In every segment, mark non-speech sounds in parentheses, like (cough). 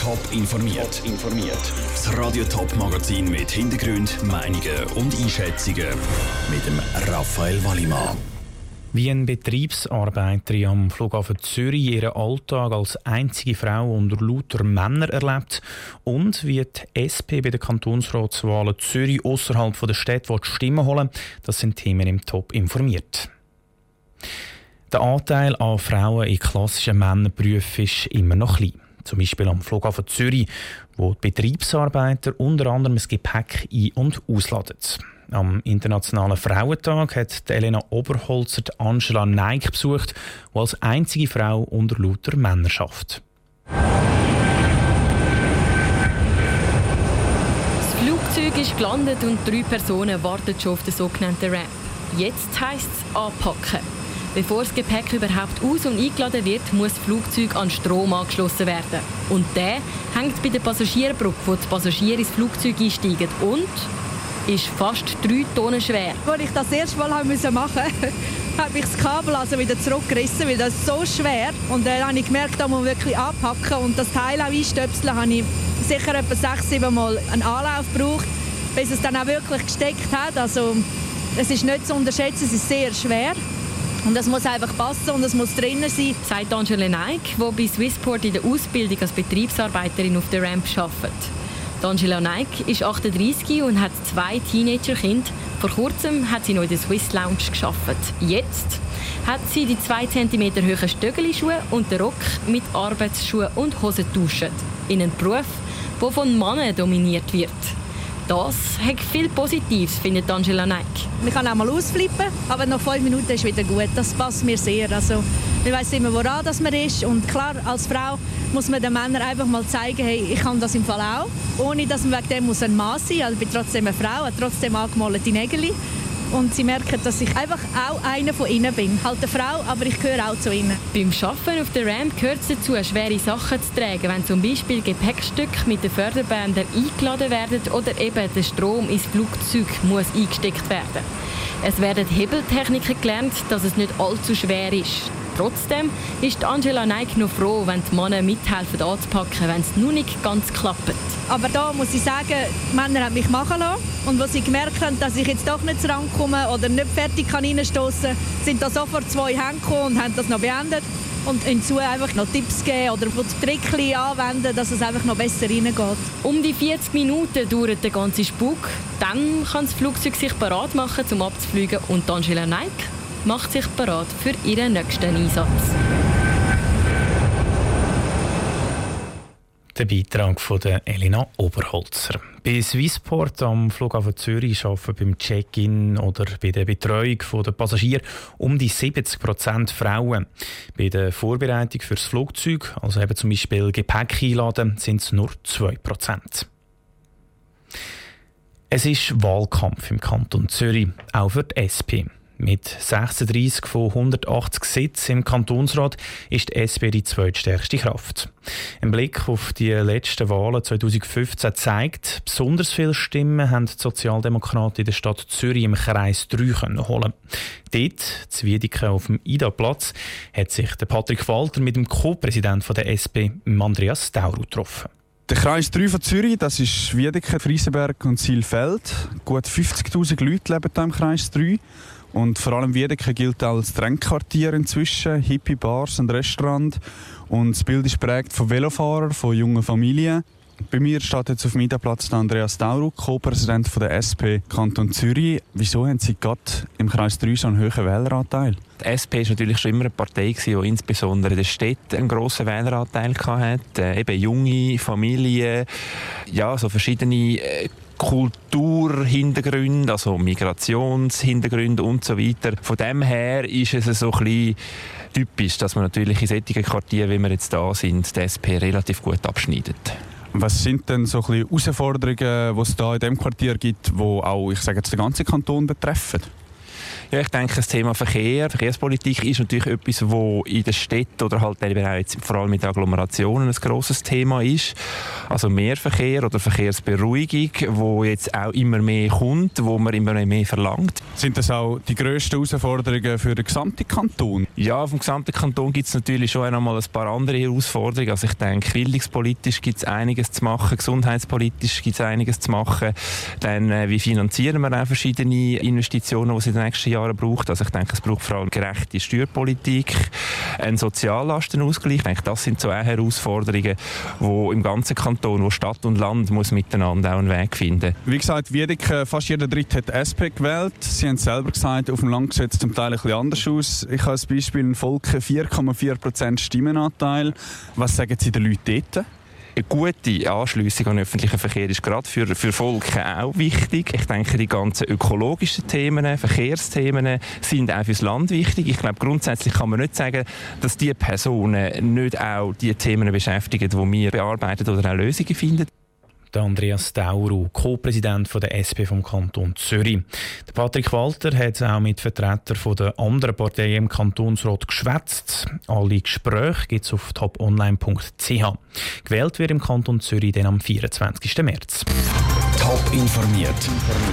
Top informiert. informiert. Das Radio Top Magazin mit Hintergrund, Meinungen und Einschätzungen mit dem Raphael Wallimann. Wie eine Betriebsarbeiterin am Flughafen Zürich ihren Alltag als einzige Frau unter lauter Männern erlebt und wie die SP bei den Kantonsratswahlen Zürich außerhalb der Stadt Stimmen holen das sind Themen im Top informiert. Der Anteil an Frauen in klassischen Männerberufen ist immer noch klein. Zum Beispiel am Flughafen Zürich, wo die Betriebsarbeiter unter anderem das Gepäck ein- und ausladen. Am Internationalen Frauentag hat Elena Oberholzer Angela Neig besucht, die als einzige Frau unter lauter Männer schafft. Das Flugzeug ist gelandet und drei Personen warten schon auf den sogenannten Ramp. Jetzt heisst es anpacken. Bevor das Gepäck überhaupt aus- und eingeladen wird, muss das Flugzeug an Strom angeschlossen werden. Und der hängt bei der Passagierbrücke, wo die Passagiere ins Flugzeug einsteigen und ist fast drei Tonnen schwer. Als ich das, erste Mal machen (laughs) musste, habe ich das Kabel also wieder zurückgerissen, weil das so schwer. Und dann habe ich gemerkt, da muss man wirklich anpacken und das Teil auch einstöpseln, habe ich sicher etwa sechs, sieben Mal einen Anlauf gebraucht, bis es dann auch wirklich gesteckt hat. Also es ist nicht zu unterschätzen, es ist sehr schwer. Und das muss einfach passen und es muss drinnen sein. Sagt Angela Neig, die bei Swissport in der Ausbildung als Betriebsarbeiterin auf der Ramp arbeitet. Angela Neig ist 38 und hat zwei Teenagerkinder. Vor kurzem hat sie noch in der Swiss Lounge geschafft. Jetzt hat sie die 2 cm hohen Stöckelschuhe und den Rock mit Arbeitsschuhen und Hosen duschen. In einem Beruf, der von Männern dominiert wird. Das hat viel Positives, findet Angela Neck. Man kann auch mal ausflippen, aber nach fünf Minuten ist wieder gut. Das passt mir sehr. Also, man weiß immer, woran das man ist. Und klar, als Frau muss man den Männern einfach mal zeigen, hey, ich kann das im Fall auch. Ohne dass man wegen dem muss ein Mann sein muss. Also, ich bin trotzdem eine Frau, habe trotzdem angemalte Nägel und sie merken, dass ich einfach auch einer von ihnen bin. Halt eine Frau, aber ich gehöre auch zu ihnen. Beim Arbeiten auf der Ramp gehört es dazu, schwere Sachen zu tragen, wenn zum Beispiel Gepäckstücke mit den Förderbändern eingeladen werden oder eben der Strom ins Flugzeug muss eingesteckt werden. Es werden Hebeltechniken gelernt, dass es nicht allzu schwer ist. Trotzdem ist Angela Neig noch froh, wenn die Männer mithelfen anzupacken, wenn es nur nicht ganz klappt. Aber da muss ich sagen, die Männer haben mich machen lassen. Und als sie gemerkt haben, dass ich jetzt doch nicht rankomme oder nicht fertig kann reinstoßen kann, sind da sofort zwei Hände und haben das noch beendet. Und hinzu einfach noch Tipps geben oder Trickchen anwenden, dass es einfach noch besser reingeht. Um die 40 Minuten dauert der ganze Spuk. Dann kann das Flugzeug sich bereit machen, um abzufliegen. Und Angela Neig macht sich bereit für ihren nächsten Einsatz. Der Beitrag von der Elena Oberholzer. Bei Swissport am Flughafen Zürich arbeiten beim Check-in oder bei der Betreuung der Passagiere um die 70% Frauen. Bei der Vorbereitung fürs Flugzeug, also eben zum Beispiel Gepäck einladen, sind es nur 2% Es ist Wahlkampf im Kanton Zürich, auch für die SP. Mit 36 von 180 Sitzen im Kantonsrat ist die SP die zweitstärkste Kraft. Ein Blick auf die letzten Wahlen 2015 zeigt, besonders viele Stimmen haben die Sozialdemokraten in der Stadt Zürich im Kreis 3 können holen. Dort, Zwiedike auf dem Ida-Platz, hat sich der Patrick Walter mit dem Co-Präsidenten der SP, Andreas Dauru, getroffen. Der Kreis 3 von Zürich, das ist Wiedeke, Friesenberg und Silfeld. Gut 50'000 Leute leben hier im Kreis 3. Und vor allem Wiedeke gilt als Trendquartier inzwischen, Hippie-Bars und Restaurant. Und das Bild ist prägt von Velofahrern, von jungen Familien. Bei mir steht jetzt auf dem Platz Andreas Dauruk, Co-Präsident der SP Kanton Zürich. Wieso haben Sie gerade im Kreis 3 so einen hohen Wähleranteil? Die SP war natürlich schon immer eine Partei, die insbesondere in der Stadt einen grossen Wähleranteil hatte. Äh, eben junge Familien, ja, so verschiedene äh, Kulturhintergründe, also Migrationshintergründe und so weiter. Von dem her ist es so ein bisschen typisch, dass man natürlich in solchen Quartieren, wie wir jetzt da sind, die SP relativ gut abschneidet. Was sind denn so ein Herausforderungen, die es da in diesem Quartier gibt, die auch, ich sage jetzt, den ganzen Kanton betreffen? Ja, ich denke, das Thema Verkehr, Verkehrspolitik ist natürlich etwas, wo in den Städten oder halt eben jetzt vor allem mit Agglomerationen ein grosses Thema ist. Also mehr Verkehr oder Verkehrsberuhigung, wo jetzt auch immer mehr kommt, wo man immer mehr verlangt. Sind das auch die grössten Herausforderungen für den gesamten Kanton? Ja, dem gesamten Kanton gibt es natürlich schon einmal ein paar andere Herausforderungen. Also ich denke, bildungspolitisch gibt es einiges zu machen, gesundheitspolitisch gibt es einiges zu machen. Dann, äh, wie finanzieren wir auch verschiedene Investitionen, die es in den nächsten Jahren Jahren braucht. Also ich denke, es braucht vor allem gerechte Steuerpolitik, einen Soziallastenausgleich. Ich denke, das sind so auch Herausforderungen, wo im ganzen Kanton, wo Stadt und Land muss miteinander auch einen Weg finden. Wie gesagt, Wiedek, fast jeder Dritte hat SP gewählt. Sie haben selber gesagt, auf dem Land sieht es zum Teil ein bisschen anders aus. Ich habe als Beispiel in Volke 4,4% Stimmenanteil. Was sagen Sie den Leuten dort? Eine gute Anschliessung an den öffentlichen Verkehr ist gerade für, für Volken auch wichtig. Ich denke, die ganzen ökologischen Themen, Verkehrsthemen sind auch fürs Land wichtig. Ich glaube, grundsätzlich kann man nicht sagen, dass die Personen nicht auch die Themen beschäftigen, die wir bearbeiten oder auch Lösungen finden der Andreas Dauru, Co-Präsident der SP vom Kanton Zürich. Der Patrick Walter hat auch mit Vertretern der anderen Parteien im Kantonsrat geschwätzt. Alle Gespräche gibt es auf toponline.ch. Gewählt wird im Kanton Zürich dann am 24. März. Top informiert,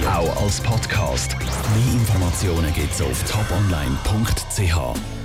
auch als Podcast. Mehr Informationen gibt es auf toponline.ch.